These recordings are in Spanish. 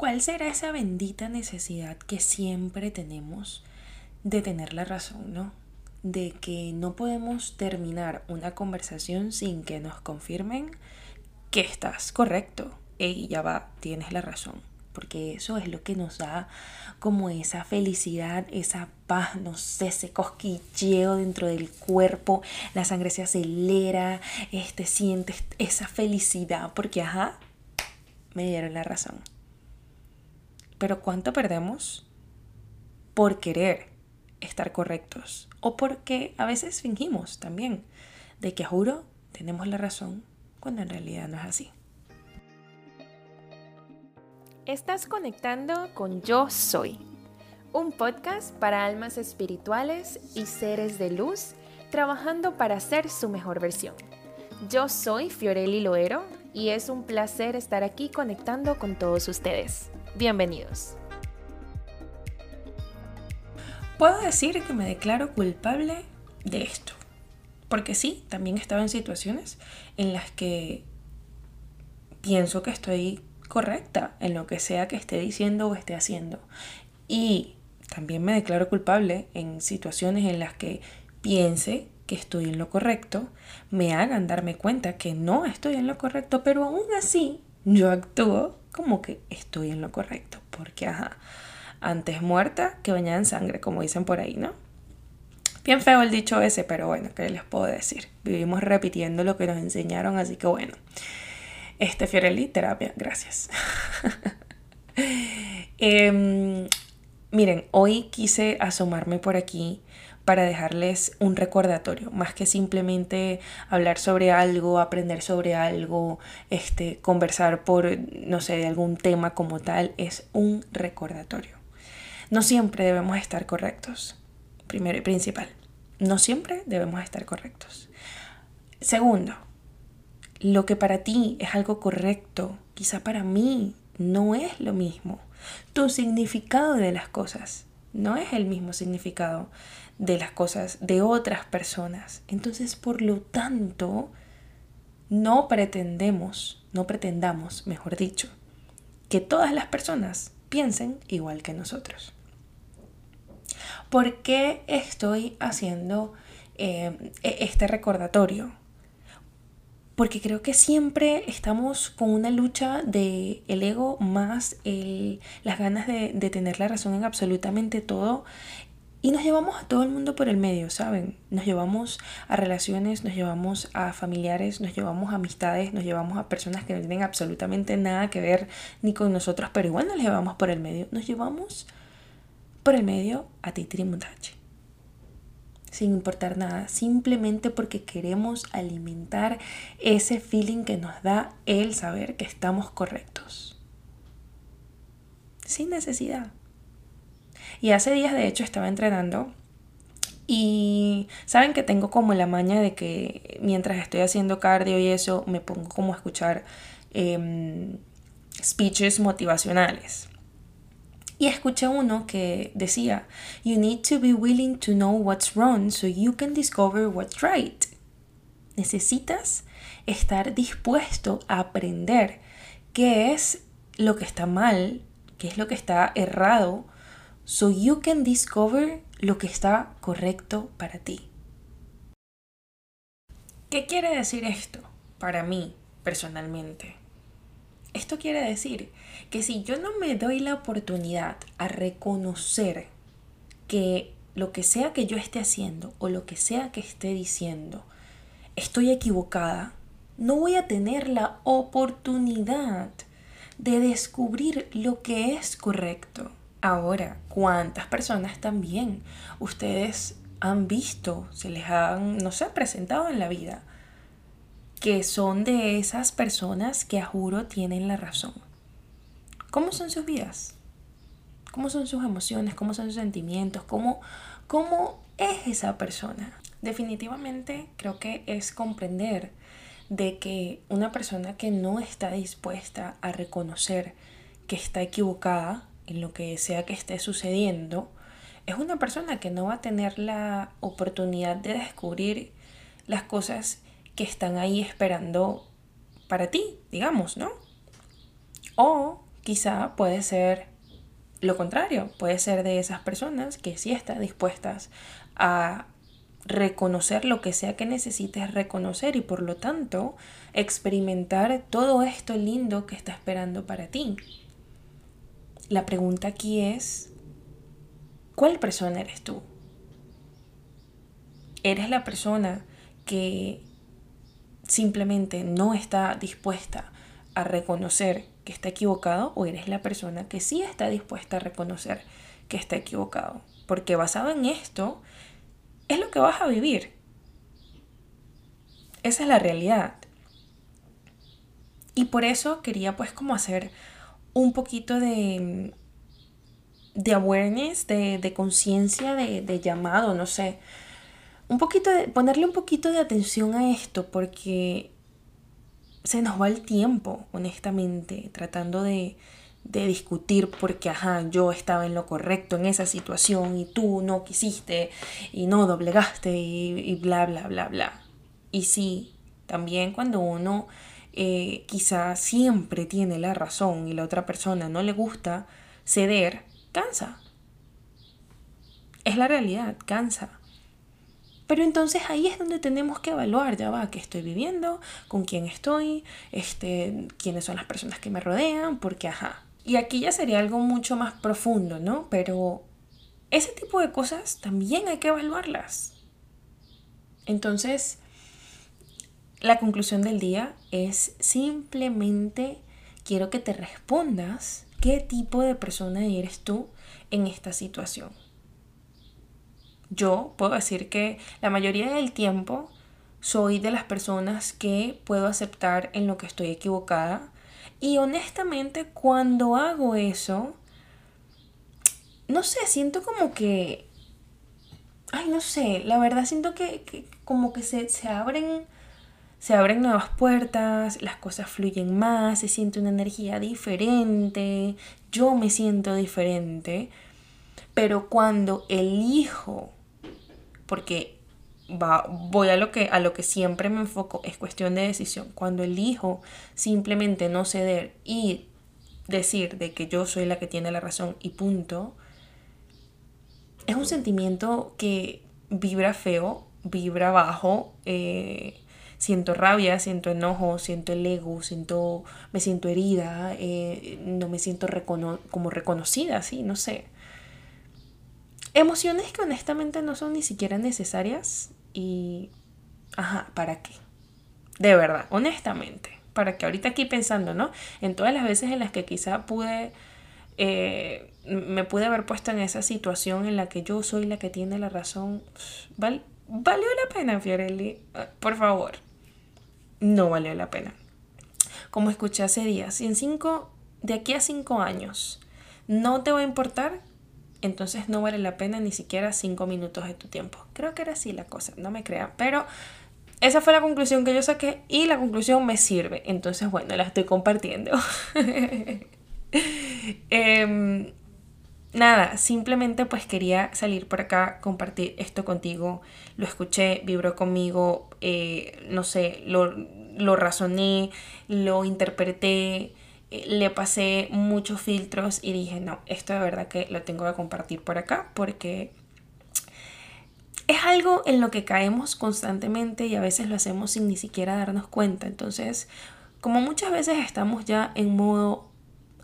¿Cuál será esa bendita necesidad que siempre tenemos de tener la razón, no? De que no podemos terminar una conversación sin que nos confirmen que estás correcto. y ya va, tienes la razón. Porque eso es lo que nos da como esa felicidad, esa paz, no sé, ese cosquilleo dentro del cuerpo, la sangre se acelera, este, sientes esa felicidad porque, ajá, me dieron la razón. Pero ¿cuánto perdemos por querer estar correctos? O porque a veces fingimos también de que juro tenemos la razón cuando en realidad no es así. Estás conectando con Yo Soy, un podcast para almas espirituales y seres de luz trabajando para ser su mejor versión. Yo soy Fiorelli Loero y es un placer estar aquí conectando con todos ustedes. Bienvenidos. Puedo decir que me declaro culpable de esto. Porque sí, también he estado en situaciones en las que pienso que estoy correcta en lo que sea que esté diciendo o esté haciendo. Y también me declaro culpable en situaciones en las que piense que estoy en lo correcto, me hagan darme cuenta que no estoy en lo correcto, pero aún así yo actúo como que estoy en lo correcto, porque ajá, antes muerta que bañada en sangre, como dicen por ahí, ¿no? Bien feo el dicho ese, pero bueno, ¿qué les puedo decir? Vivimos repitiendo lo que nos enseñaron, así que bueno. Este Fiorelli, terapia, gracias. Em, miren, hoy quise asomarme por aquí para dejarles un recordatorio, más que simplemente hablar sobre algo, aprender sobre algo, este, conversar por, no sé, de algún tema como tal, es un recordatorio. No siempre debemos estar correctos, primero y principal. No siempre debemos estar correctos. Segundo, lo que para ti es algo correcto, quizá para mí no es lo mismo. Tu significado de las cosas no es el mismo significado de las cosas de otras personas. Entonces, por lo tanto, no pretendemos, no pretendamos, mejor dicho, que todas las personas piensen igual que nosotros. ¿Por qué estoy haciendo eh, e-, este recordatorio? Porque creo que siempre estamos con una lucha de el ego más las ganas de, tener la razón en absolutamente todo y nos llevamos a todo el mundo por el medio, ¿saben? Nos llevamos a relaciones, nos llevamos a familiares, nos llevamos a amistades, nos llevamos a personas que no tienen absolutamente nada que ver ni con nosotros, pero igual nos llevamos por el medio. Nos llevamos por el medio a Titri Mutache. Sin importar nada, simplemente porque queremos alimentar ese feeling que nos da el saber que estamos correctos. Sin necesidad. Y hace días de hecho estaba entrenando y saben que tengo como la maña de que mientras estoy haciendo cardio y eso me pongo como a escuchar em, speeches motivacionales. Y escuché uno que decía, You need to be willing to know what's wrong so you can discover what's right. Necesitas estar dispuesto a aprender qué es lo que está mal, qué es lo que está errado so you can discover lo que está correcto para ti. ¿Qué quiere decir esto para mí personalmente? Esto quiere decir que si yo no me doy la oportunidad a reconocer que lo que sea que yo esté haciendo o lo que sea que esté diciendo, estoy equivocada, no voy a tener la oportunidad de descubrir lo que es correcto. Ahora, ¿cuántas personas también ustedes han visto, se les han, no sé, presentado en la vida, que son de esas personas que a juro tienen la razón? ¿Cómo son sus vidas? ¿Cómo son sus emociones? ¿Cómo son sus sentimientos? ¿Cómo, cómo es esa persona? Definitivamente creo que es comprender de que una persona que no está dispuesta a reconocer que está equivocada en lo que sea que esté sucediendo, es una persona que no va a tener la oportunidad de descubrir las cosas que están ahí esperando para ti, digamos, ¿no? O quizá puede ser lo contrario, puede ser de esas personas que sí están dispuestas a reconocer lo que sea que necesites reconocer y por lo tanto experimentar todo esto lindo que está esperando para ti. La pregunta aquí es, ¿cuál persona eres tú? ¿Eres la persona que simplemente no está dispuesta a reconocer que está equivocado o eres la persona que sí está dispuesta a reconocer que está equivocado? Porque basado en esto, es lo que vas a vivir. Esa es la realidad. Y por eso quería pues como hacer un poquito de, de awareness, de, conciencia, de, de, llamado, no sé. Un poquito de, ponerle un poquito de atención a esto porque se nos va el tiempo, honestamente, tratando de, de discutir porque, ajá, yo estaba en lo correcto en esa situación y tú no quisiste y no doblegaste y, bla, bla, bla, bla. Y sí, también cuando uno eh, quizá siempre tiene la razón y la otra persona no le gusta ceder, cansa. Es la realidad, cansa. Pero entonces ahí es donde tenemos que evaluar, ya va, qué estoy viviendo, con quién estoy, este, quiénes son las personas que me rodean, porque ajá, y aquí ya sería algo mucho más profundo, ¿no? Pero ese tipo de cosas también hay que evaluarlas. Entonces, la conclusión del día es simplemente quiero que te respondas qué tipo de persona eres tú en esta situación. Yo puedo decir que la mayoría del tiempo soy de las personas que puedo aceptar en lo que estoy equivocada. Y honestamente cuando hago eso, no sé, siento como que... Ay, no sé, la verdad siento que, como que se, se abren se abren nuevas puertas, las cosas fluyen más, se siente una energía diferente, yo me siento diferente, pero cuando elijo, porque voy a lo, que, a lo que siempre me enfoco, es cuestión de decisión. Cuando elijo simplemente no ceder y decir de que yo soy la que tiene la razón y punto, es un sentimiento que vibra feo, vibra bajo, eh, siento rabia, siento enojo, siento el ego, siento, me siento herida, eh, no me siento como reconocida, sí, no sé. Emociones que honestamente no son ni siquiera necesarias y, ajá, ¿para qué? De verdad, honestamente, para que ahorita aquí pensando, ¿no? En todas las veces en las que quizá pude, eh, me pude haber puesto en esa situación en la que yo soy la que tiene la razón, ¿valió la pena, Fiorelli? Ah, por favor, no valió la pena. Como escuché hace días, y en cinco, de aquí a cinco años, no te va a importar entonces no vale la pena ni siquiera cinco minutos de tu tiempo. Creo que era así la cosa, no me crean, pero esa fue la conclusión que yo saqué y la conclusión me sirve, entonces bueno, la estoy compartiendo. Em, nada, simplemente pues quería salir por acá, compartir esto contigo, lo escuché, vibró conmigo, eh, no sé, lo, lo razoné, lo interpreté le pasé muchos filtros y dije, no, esto de verdad que lo tengo que compartir por acá porque es algo en lo que caemos constantemente y a veces lo hacemos sin ni siquiera darnos cuenta. Entonces, como muchas veces estamos ya en modo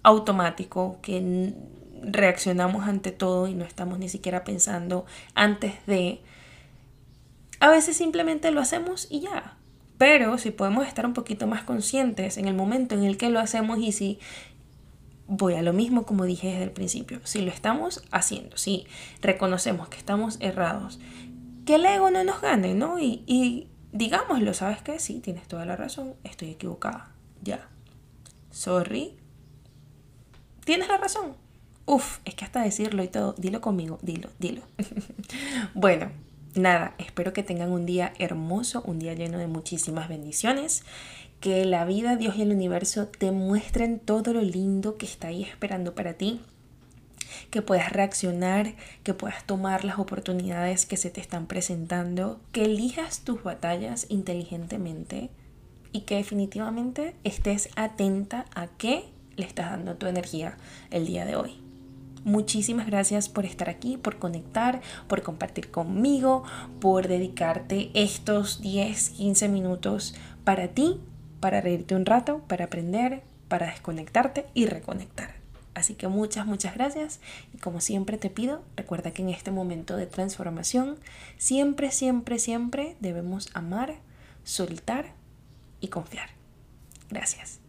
automático, que reaccionamos ante todo y no estamos ni siquiera pensando antes de, a veces simplemente lo hacemos y ya. Pero si podemos estar un poquito más conscientes en el momento en el que lo hacemos y si voy a lo mismo como dije desde el principio, si lo estamos haciendo, si reconocemos que estamos errados, que el ego no nos gane, ¿no? Y, y digámoslo, ¿sabes qué? Sí, tienes toda la razón, estoy equivocada, ya. Sorry. Tienes la razón. Uf, es que hasta decirlo y todo, dilo conmigo, dilo, dilo. bueno, nada, espero que tengan un día hermoso, un día lleno de muchísimas bendiciones. Que la vida, Dios y el universo te muestren todo lo lindo que está ahí esperando para ti. Que puedas reaccionar, que puedas tomar las oportunidades que se te están presentando, que elijas tus batallas inteligentemente y que definitivamente estés atenta a qué, le estás dando tu energía el día de hoy. Muchísimas gracias por estar aquí, por conectar, por compartir conmigo, por dedicarte estos 10, 15 minutos para ti, para reírte un rato, para aprender, para desconectarte y reconectar. Así que muchas, muchas gracias y como siempre te pido, recuerda que en este momento de transformación siempre, siempre, siempre debemos amar, soltar y confiar. Gracias.